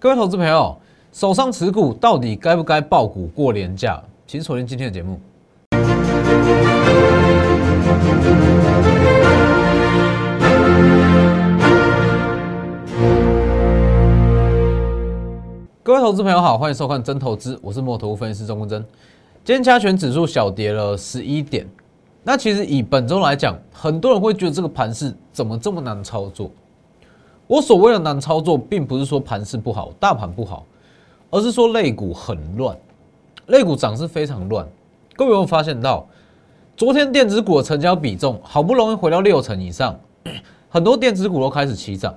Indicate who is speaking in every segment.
Speaker 1: 各位投资朋友，手上持股到底该不该爆股过年假？请锁定今天的节目。各位投资朋友好，欢迎收看真投资，我是摩投分析师钟国珍。今天加权指数小跌了十一点，那其实以本周来讲，很多人会觉得这个盘势怎么这么难操作？我所谓的难操作，并不是说盘势不好、大盘不好，而是说类股很乱，类股涨势非常乱。各位有没有发现到，昨天电子股的成交比重好不容易回到六成以上，很多电子股都开始起涨，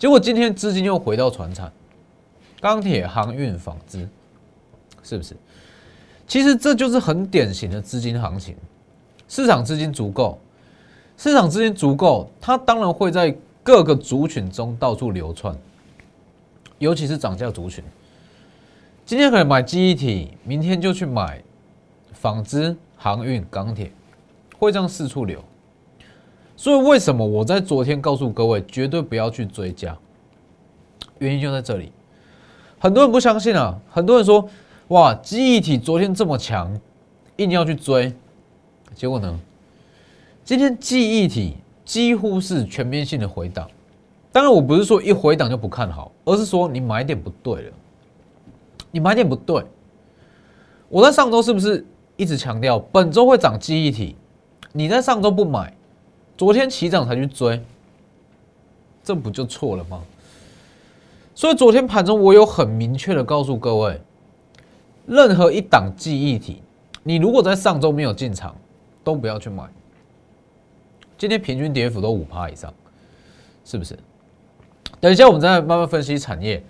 Speaker 1: 结果今天资金又回到船产、钢铁、航运、纺织，是不是？其实这就是很典型的资金行情，市场资金足够，市场资金足够，它当然会在各个族群中到处流窜，尤其是涨价族群。今天可能买记忆体，明天就去买纺织、航运、钢铁，会这样四处流。所以为什么我在昨天告诉各位，绝对不要去追加？原因就在这里。很多人不相信啊，很多人说。哇，记忆体昨天这么强，硬要去追，结果呢？今天记忆体几乎是全面性的回档。当然，我不是说一回档就不看好，而是说你买点不对了。你买点不对。我在上周是不是一直强调本周会涨记忆体？你在上周不买，昨天起涨才去追，这不就错了吗？所以昨天盘中我有很明确的告诉各位。任何一档记忆体，你如果在上周没有进场，都不要去买。今天平均跌幅都五趴以上，是不是？等一下我们再慢慢分析产业。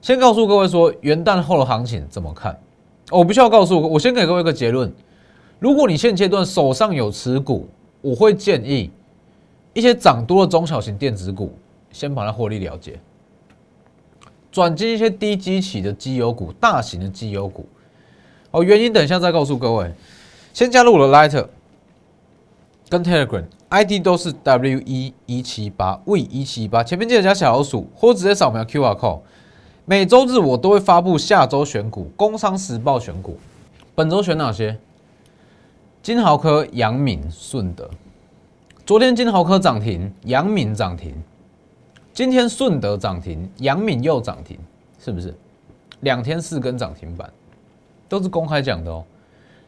Speaker 1: 先告诉各位说，元旦后的行情怎么看？我不需要告诉我，先给各位一个结论：如果你现阶段手上有持股，我会建议一些涨多的中小型电子股，先把它获利了结。转进一些低基企的绩优股，大型的绩优股。哦，原因等一下再告诉各位。先加入我的 Lighter 跟 Telegram ID 都是 W 一一七八 V 一七八，前面记得加小老鼠，或直接扫描 QR code。每周日我都会发布下周选股，工商时报选股。本周选哪些？金豪科、阳敏、顺德。昨天金豪科涨停，阳敏涨停。今天顺德涨停，阳敏又涨停，是不是？两天四根涨停板，都是公开讲的哦。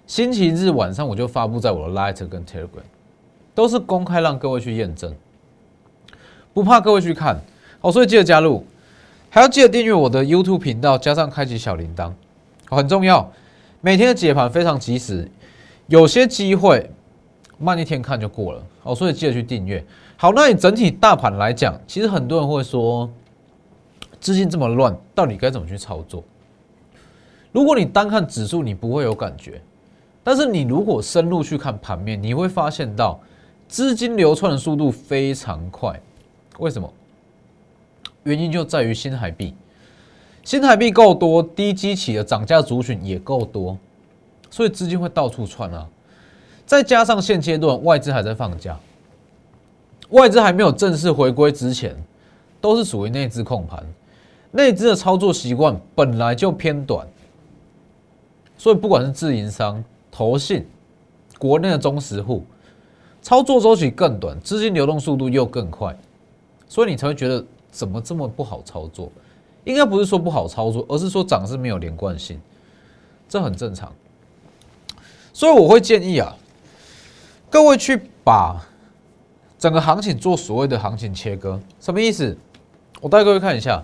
Speaker 1: 星期日晚上我就发布在我的 Light 跟 Telegram，都是公开让各位去验证，不怕各位去看。好，所以记得加入，还要记得订阅我的 YouTube 频道，加上开启小铃铛，很重要。每天的解盘非常及时，有些机会慢一天看就过了。哦，所以记得去订阅。好，那你整体大盘来讲，其实很多人会说，资金这么乱，到底该怎么去操作？如果你单看指数，你不会有感觉；但是你如果深入去看盘面，你会发现到资金流窜的速度非常快。为什么？原因就在于新海币，新海币够多，低基企的涨价族群也够多，所以资金会到处窜啊。再加上现阶段外资还在放假。外资还没有正式回归之前，都是属于内资控盘，内资的操作习惯本来就偏短，所以不管是自营商、投信、国内的中实户，操作周期更短，资金流动速度又更快，所以你才会觉得怎么这么不好操作？应该不是说不好操作，而是说涨是没有连贯性，这很正常。所以我会建议啊，各位去把。整个行情做所谓的行情切割，什么意思？我带各位看一下，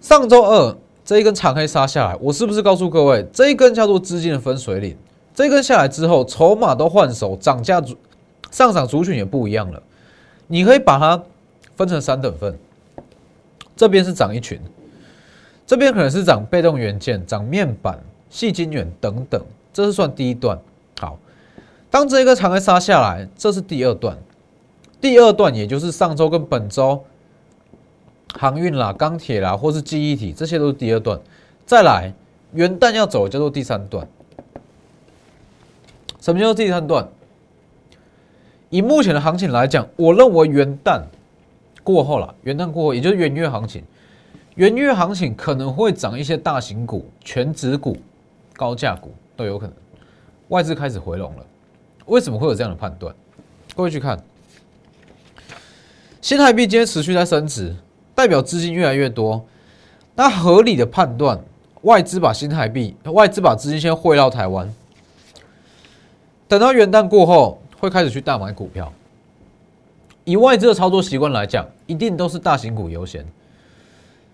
Speaker 1: 上周二这一根长黑杀下来，我是不是告诉各位，这一根叫做资金的分水岭？这一根下来之后，筹码都换手，涨价族上涨族群也不一样了。你可以把它分成三等份，这边是涨一群，这边可能是涨被动元件、涨面板、细晶圆等等，这是算第一段。好，当这一个长黑杀下来，这是第二段。第二段，也就是上周跟本周航运啦、钢铁啦，或是记忆体，这些都是第二段。再来，元旦要走叫做第三段。什么叫做第三段？以目前的行情来讲，我认为元旦过后了，元旦过后，也就是元月行情，元月行情可能会涨一些大型股、全指股、高价股都有可能。外资开始回笼了，为什么会有这样的判断？各位去看，新台币今天持续在升值，代表资金越来越多。那合理的判断，外资把新台币、外资把资金先汇到台湾，等到元旦过后，会开始去大买股票。以外资的操作习惯来讲，一定都是大型股优先。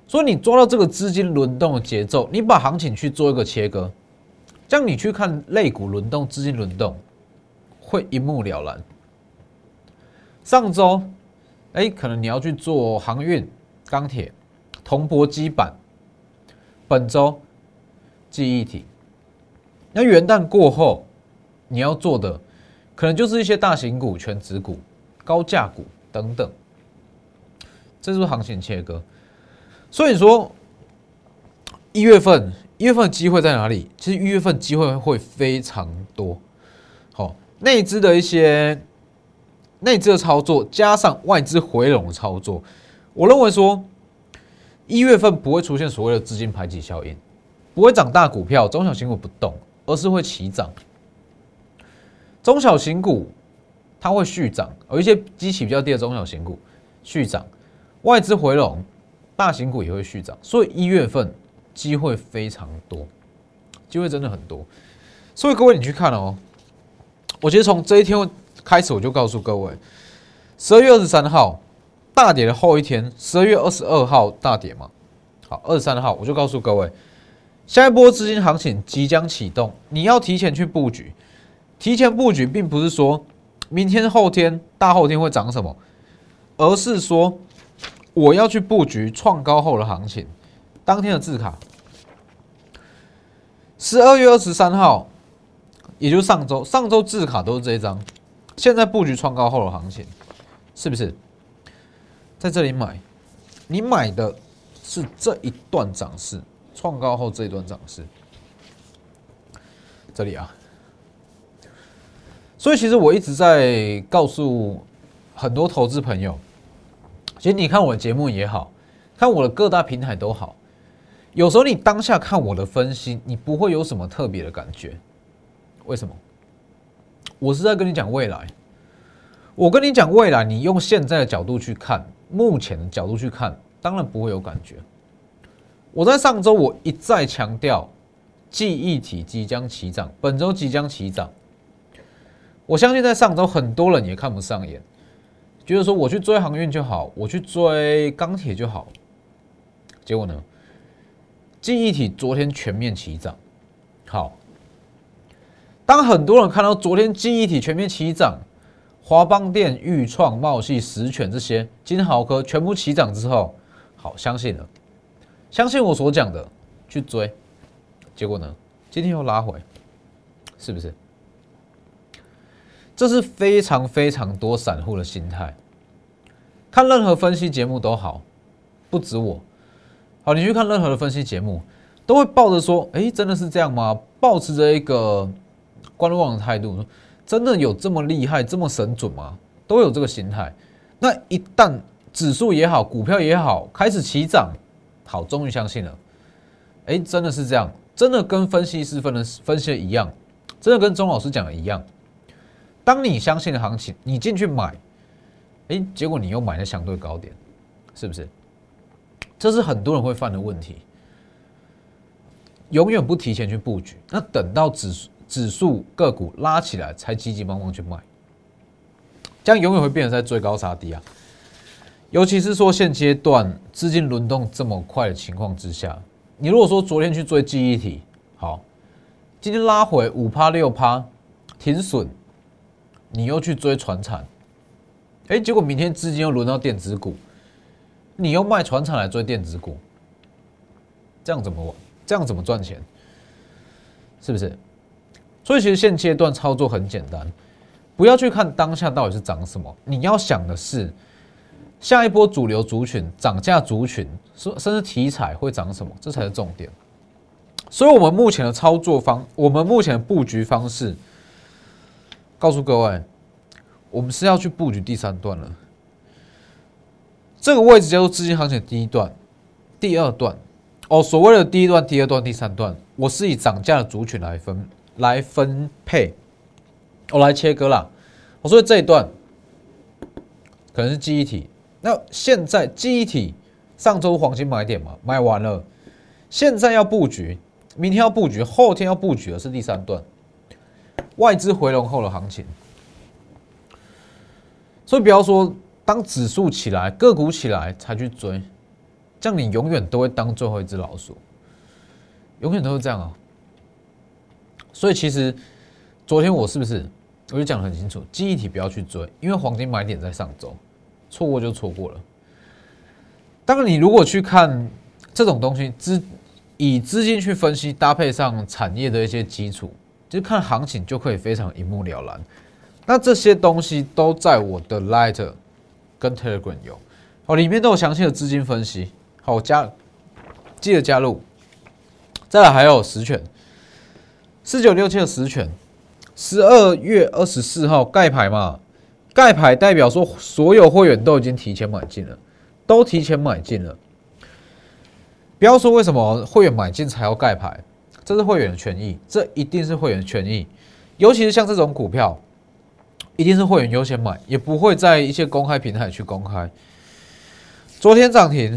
Speaker 1: 所以你抓到这个资金轮动的节奏，你把行情去做一个切割，这样你去看类股轮动、资金轮动，会一目了然。上周，哎，可能你要去做航运、钢铁、铜箔基板；本周记忆体。那元旦过后，你要做的可能就是一些大型股、全指股、高价股等等。这是行情切割。所以说，一月份一月份的机会在哪里？其实一月份机会会非常多。好，内资的一些内资的操作，加上外资回笼的操作，我认为说一月份不会出现所谓的资金排挤效应，不会涨大股票，中小型股不动，而是会齐涨。中小型股它会续涨，而一些基期比较低的中小型股续涨，外资回笼。大型股也会续涨，所以一月份机会非常多，机会真的很多。所以各位你去看哦，我其实从这一天开始我就告诉各位，十二月二十三号大跌的后一天，十二月二十二号大跌嘛，好，二十三号我就告诉各位，下一波资金行情即将启动，你要提前去布局。提前布局并不是说明天、后天、大后天会涨什么，而是说。我要去布局创高后的行情，当天的字卡，十二月二十三号，也就是上周，上周字卡都是这一张。现在布局创高后的行情，是不是在这里买？你买的是这一段涨势，创高后这一段涨势，这里啊。所以其实我一直在告诉很多投资朋友。其实你看我的节目也好看，我的各大平台都好。有时候你当下看我的分析，你不会有什么特别的感觉。为什么？我是在跟你讲未来。我跟你讲未来，你用现在的角度去看，目前的角度去看，当然不会有感觉。我在上周我一再强调，记忆体即将起涨，本周即将起涨。我相信在上周很多人也看不上眼。觉得说我去追航运就好，我去追钢铁就好，结果呢？记忆体昨天全面齐涨。好，当很多人看到昨天记忆体全面齐涨，华邦电、裕创、茂系、实权这些金豪科全部齐涨之后，好相信了，相信我所讲的去追，结果呢？今天又拉回，是不是？这是非常非常多散户的心态，看任何分析节目都好，不止我，好，你去看任何的分析节目，都会抱着说，哎，真的是这样吗？保持着一个观望的态度，真的有这么厉害、这么神准吗？都有这个心态。那一旦指数也好，股票也好，开始起涨，好，终于相信了，哎，真的是这样，真的跟分析师分的分析的一样，真的跟钟老师讲的一样。当你相信的行情，你进去买，哎，结果你又买了相对高点，是不是？这是很多人会犯的问题。永远不提前去布局，那等到指数指数个股拉起来才急急忙忙去卖，这样永远会变成在追高杀低啊！尤其是说现阶段资金轮动这么快的情况之下，你如果说昨天去追记忆体，好，今天拉回五趴六趴，停损。你又去追船产，哎，结果明天资金又轮到电子股，你又卖船产来追电子股，这样怎么玩？这样怎么赚钱？是不是？所以其实现阶段操作很简单，不要去看当下到底是涨什么，你要想的是下一波主流族群、涨价族群，甚甚至题材会涨什么，这才是重点。所以，我们目前的操作方，我们目前的布局方式。告诉各位，我们是要去布局第三段了。这个位置叫做资金行情第一段，第二段。哦，所谓的第一段、第二段、第三段，我是以涨价的族群来分来分配，我来切割啦。我说这一段可能是记忆体，那现在记忆体上周黄金买点嘛，买完了，现在要布局，明天要布局，后天要布局的是第三段，外资回笼后的行情。所以不要说当指数起来、个股起来才去追，这样你永远都会当最后一只老鼠，永远都是这样啊。所以其实昨天我是不是我就讲的很清楚，记忆体不要去追，因为黄金买点在上周，错过就错过了。当然，你如果去看这种东西，资以资金去分析，搭配上产业的一些基础，就看行情就可以非常一目了然。那这些东西都在我的 Light 跟 Telegram 有，哦，里面都有详细的资金分析。好，加记得加入。再来还有实权，四九六七的实权，十二月二十四号盖牌嘛？盖牌代表说所有会员都已经提前买进了，都提前买进了。不要说为什么会员买进才要盖牌，这是会员的权益，这一定是会员的权益，尤其是像这种股票。一定是会员优先买，也不会在一些公开平台去公开。昨天涨停，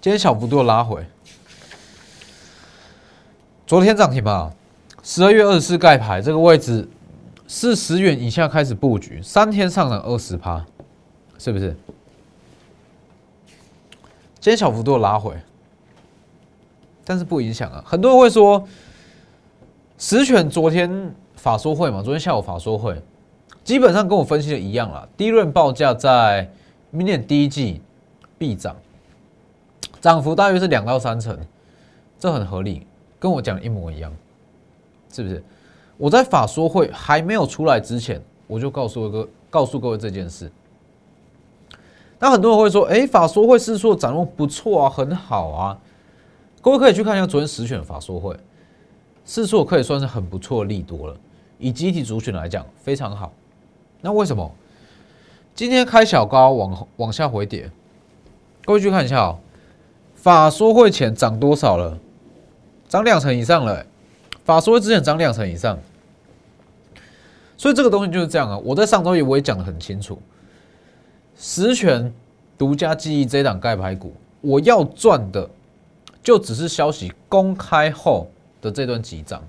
Speaker 1: 今天小幅度拉回。昨天涨停吧，十二月二十四盖牌这个位置是十元以下开始布局，三天上涨二十趴，是不是？今天小幅度拉回，但是不影响啊。很多人会说，实权昨天。法说会嘛，昨天下午法说会，基本上跟我分析的一样啦。第一轮报价在明年第一季必涨，涨幅大约是两到三成，这很合理，跟我讲的一模一样，是不是？我在法说会还没有出来之前，我就告诉各告诉各位这件事。那很多人会说，哎，法说会是说展望不错啊，很好啊。各位可以去看一下昨天实选法说会，是说可以算是很不错的利多了。以集体族群来讲非常好，那为什么今天开小高往往下回跌？各位去看一下哦，法说会前涨多少了？涨两成以上了。法说会之前涨两成以上，所以这个东西就是这样啊。我在上周也我也讲的很清楚，实权独家记忆这档盖牌股，我要赚的就只是消息公开后的这段急涨。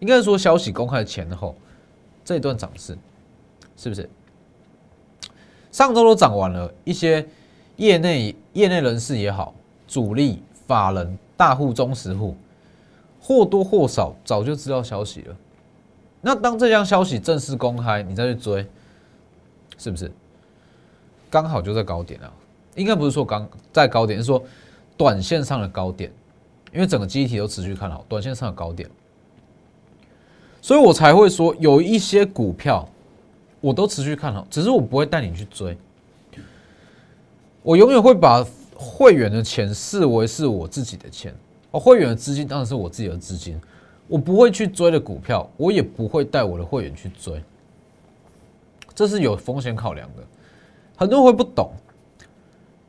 Speaker 1: 应该说，消息公开前后这段涨势，是不是上周都涨完了？一些业内业内人士也好，主力法人、大户、中实户，或多或少早就知道消息了。那当这项消息正式公开，你再去追，是不是刚好就在高点啊？应该不是说刚在高点，是说短线上的高点，因为整个机体都持续看好，短线上的高点。所以我才会说，有一些股票我都持续看好，只是我不会带你去追。我永远会把会员的钱视为是我自己的钱，哦，会员的资金当然是我自己的资金，我不会去追的股票，我也不会带我的会员去追，这是有风险考量的。很多人会不懂，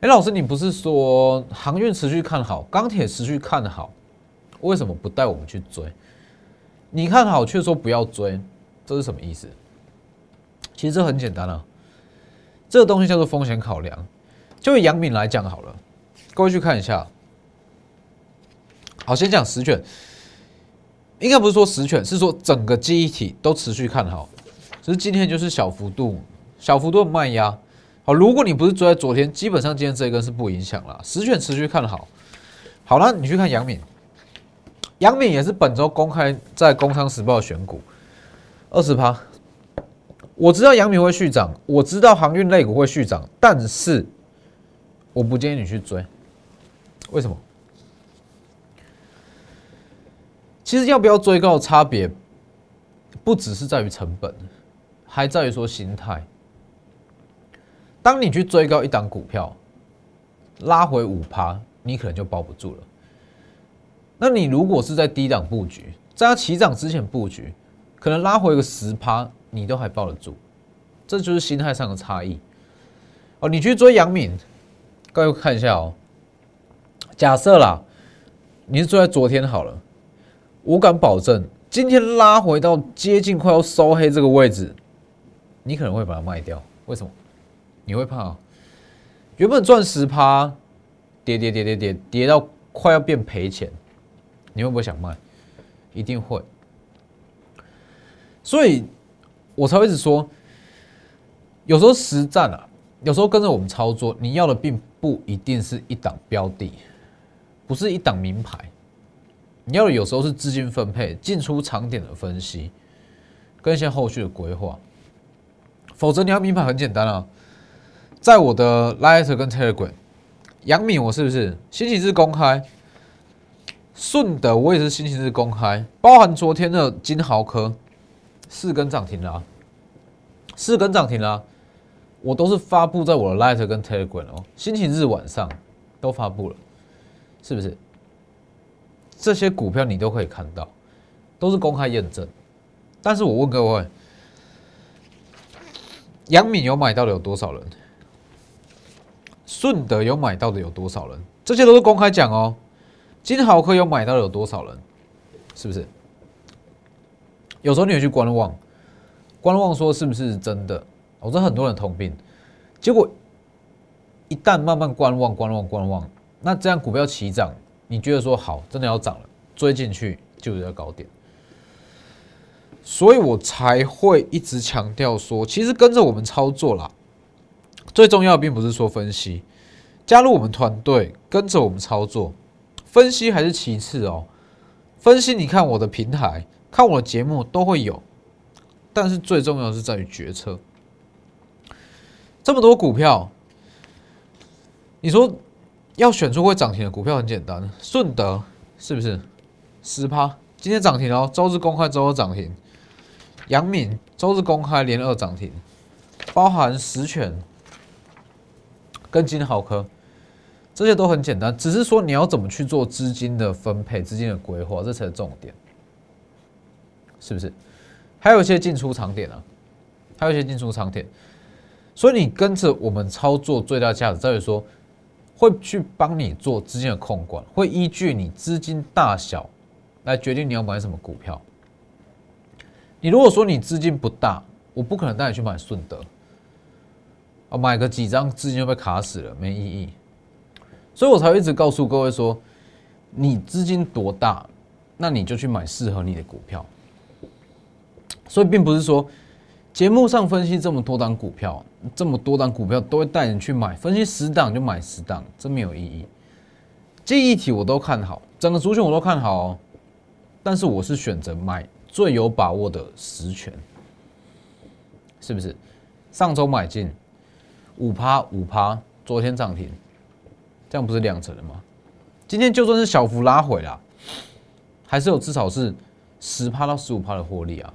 Speaker 1: 哎，老师，你不是说航运持续看好，钢铁持续看好，为什么不带我们去追？你看好却说不要追，这是什么意思？其实这很简单啊，这个东西叫做风险考量。就以杨敏来讲好了，各位去看一下。好，先讲十卷，应该不是说十卷，是说整个记忆体都持续看好，只是今天就是小幅度、小幅度的卖压。如果你不是追在昨天，基本上今天这一根是不影响了。十卷持续看好，好了，你去看杨敏。杨敏也是本周公开在《工商时报》选股，二十趴。我知道杨敏会续涨，我知道航运类股会续涨，但是我不建议你去追。为什么？其实要不要追高差别，不只是在于成本，还在于说心态。当你去追高一档股票，拉回五趴，你可能就抱不住了。那你如果是在低档布局，在它起涨之前布局，可能拉回个十趴，你都还抱得住，这就是心态上的差异。哦，你去追杨敏，各位看一下哦，假设啦，你是坐在昨天好了，我敢保证，今天拉回到接近快要收黑这个位置，你可能会把它卖掉。为什么？你会怕？原本赚十趴，跌跌跌跌跌跌到快要变赔钱，你会不会想卖？一定会。所以我才会一直说，有时候实战啊，有时候跟着我们操作，你要的并不一定是一档标的，不是一档名牌，你要的有时候是资金分配、进出场点的分析，跟一些后续的规划。否则你要名牌很简单啊，在我的 Lighter 跟 Telegram，杨敏我是不是星期日公开？顺德我也是星期日公开，包含昨天的金豪科。四根涨停了，四根涨停了，我都是发布在我的 Lighter 跟 Telegram 哦，星期日晚上都发布了，是不是？这些股票你都可以看到，都是公开验证。但是我问各位，杨敏有买到的有多少人？顺德有买到的有多少人？这些都是公开讲哦。金豪科有买到的有多少人？是不是？有时候你也去观望，观望说是不是真的？我说很多人通病，结果一旦慢慢观望、观望、观望，那这样股票起涨，你觉得说好，真的要涨了，追进去就是要高点，所以我才会一直强调说，其实跟着我们操作啦，最重要并不是说分析，加入我们团队，跟着我们操作，分析还是其次哦，分析你看我的平台。看我的节目都会有，但是最重要是在于决策。这么多股票，你说要选出会涨停的股票很简单，顺德是不是十趴？今天涨停哦，周日公开周二涨停。杨敏周日公开连二涨停，包含实权跟金豪科，这些都很简单，只是说你要怎么去做资金的分配、资金的规划，这才是重点。是不是？还有一些进出场点啊，还有一些进出场点，所以你跟着我们操作最大价值在于说，会去帮你做资金的控管，会依据你资金大小来决定你要买什么股票。你如果说你资金不大，我不可能带你去买顺德，啊，买个几张资金就被卡死了，没意义。所以我才会一直告诉各位说，你资金多大，那你就去买适合你的股票。所以并不是说节目上分析这么多档股票，这么多档股票都会带你去买，分析十档就买十档，这没有意义。记忆体我都看好，整个族群我都看好哦，但是我是选择买最有把握的实权，是不是？上周买进五趴五趴，昨天涨停，这样不是两成了吗？今天就算是小幅拉回啦，还是有至少是十趴到十五趴的获利啊。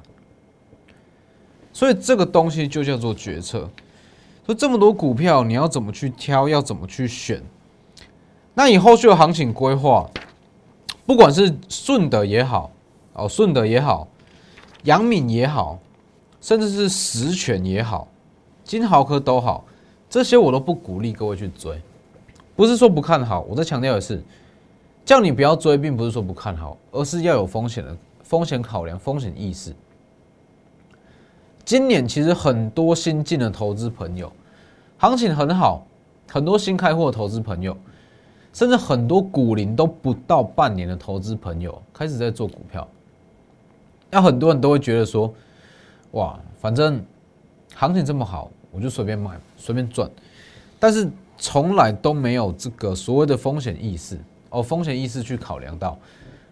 Speaker 1: 所以这个东西就叫做决策。说这么多股票，你要怎么去挑？要怎么去选？那以后续的行情规划，不管是顺德也好，哦，顺德也好，阳敏也好，甚至是实权也好，金豪科都好，这些我都不鼓励各位去追。不是说不看好，我在强调的是，叫你不要追，并不是说不看好，而是要有风险的风险考量、风险意识。今年其实很多新进的投资朋友，行情很好，很多新开户的投资朋友，甚至很多股龄都不到半年的投资朋友开始在做股票。那很多人都会觉得说，哇，反正行情这么好，我就随便买，随便赚。但是从来都没有这个所谓的风险意识哦，风险意识去考量到，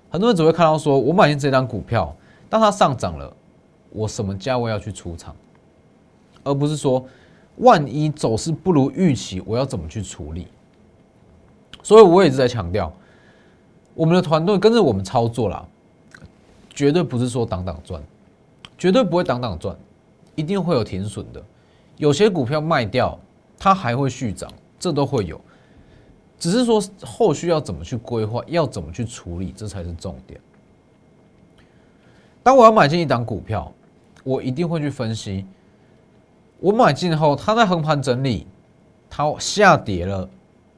Speaker 1: 很多人只会看到说我买进这张股票，当它上涨了。我什么价位要去出场，而不是说万一走势不如预期，我要怎么去处理？所以我也是在强调，我们的团队跟着我们操作啦，绝对不是说挡挡赚，绝对不会挡挡赚，一定会有停损的。有些股票卖掉，它还会续涨，这都会有，只是说后续要怎么去规划，要怎么去处理，这才是重点。当我要买进一档股票。我一定会去分析，我买进后，它在横盘整理，它下跌了，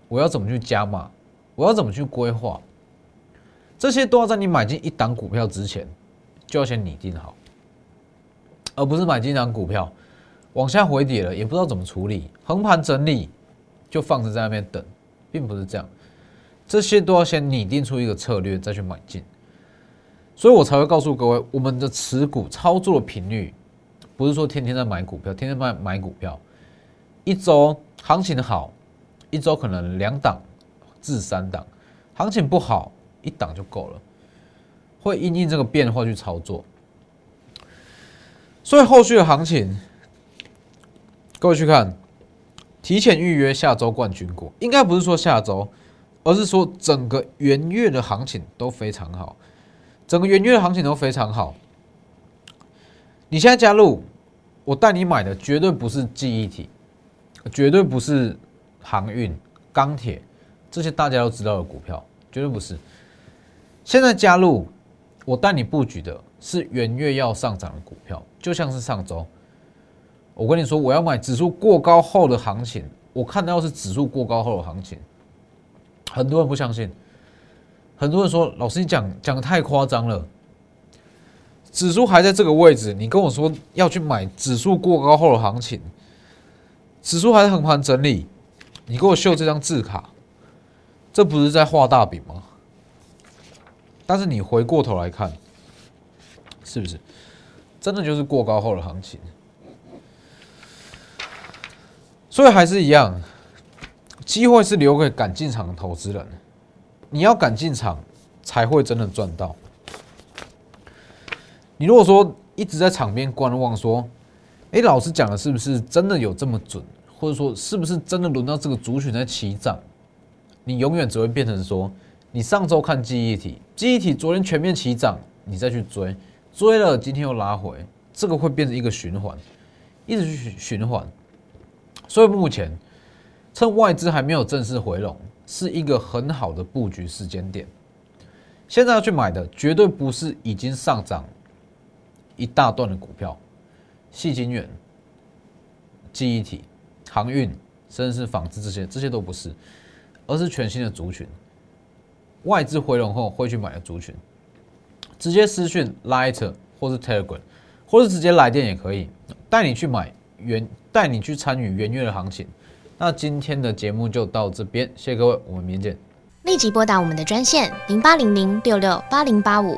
Speaker 1: 我要怎么去加码，我要怎么去规划，这些都要在你买进一档股票之前就要先拟定好，而不是买进一档股票往下回跌了也不知道怎么处理，横盘整理就放着在那边等，并不是这样，这些都要先拟定出一个策略再去买进，所以我才会告诉各位，我们的持股操作的频率不是说天天在买股票，天天买买股票，一周行情好。一周可能两档至三档，行情不好一档就够了，会因应这个变化去操作。所以后续的行情，各位去看，提前预约下周冠军股，应该不是说下周，而是说整个元月的行情都非常好，整个元月的行情都非常好。你现在加入，我带你买的绝对不是记忆体，绝对不是。航运、钢铁这些大家都知道的股票，绝对不是。现在加入我带你布局的是元月要上涨的股票，就像是上周，我跟你说我要买指数过高后的行情，我看到是指数过高后的行情，很多人不相信，很多人说老师你讲讲的太夸张了，指数还在这个位置，你跟我说要去买指数过高后的行情，指数还在横盘整理。你给我秀这张字卡，这不是在画大饼吗？但是你回过头来看，是不是真的就是过高后的行情？所以还是一样，机会是留给敢进场的投资人。你要敢进场，才会真的赚到。你如果说一直在场边观望，说，哎，老师讲的是不是真的有这么准？或者说，是不是真的轮到这个族群在起涨？你永远只会变成说，你上周看记忆体，记忆体昨天全面起涨，你再去追，追了今天又拉回，这个会变成一个循环，一直去循环。所以目前趁外资还没有正式回笼，是一个很好的布局时间点。现在要去买的，绝对不是已经上涨一大段的股票，细晶元、记忆体。航运，甚至是纺织这些，这些都不是，而是全新的族群。外资回笼后会去买的族群，直接私讯 Light 或是 Telegram，或者直接来电也可以，带你去买元，带你去参与元月的行情。那今天的节目就到这边，谢谢各位，我们明天见。
Speaker 2: 立即拨打我们的专线零八零零六六八零八五。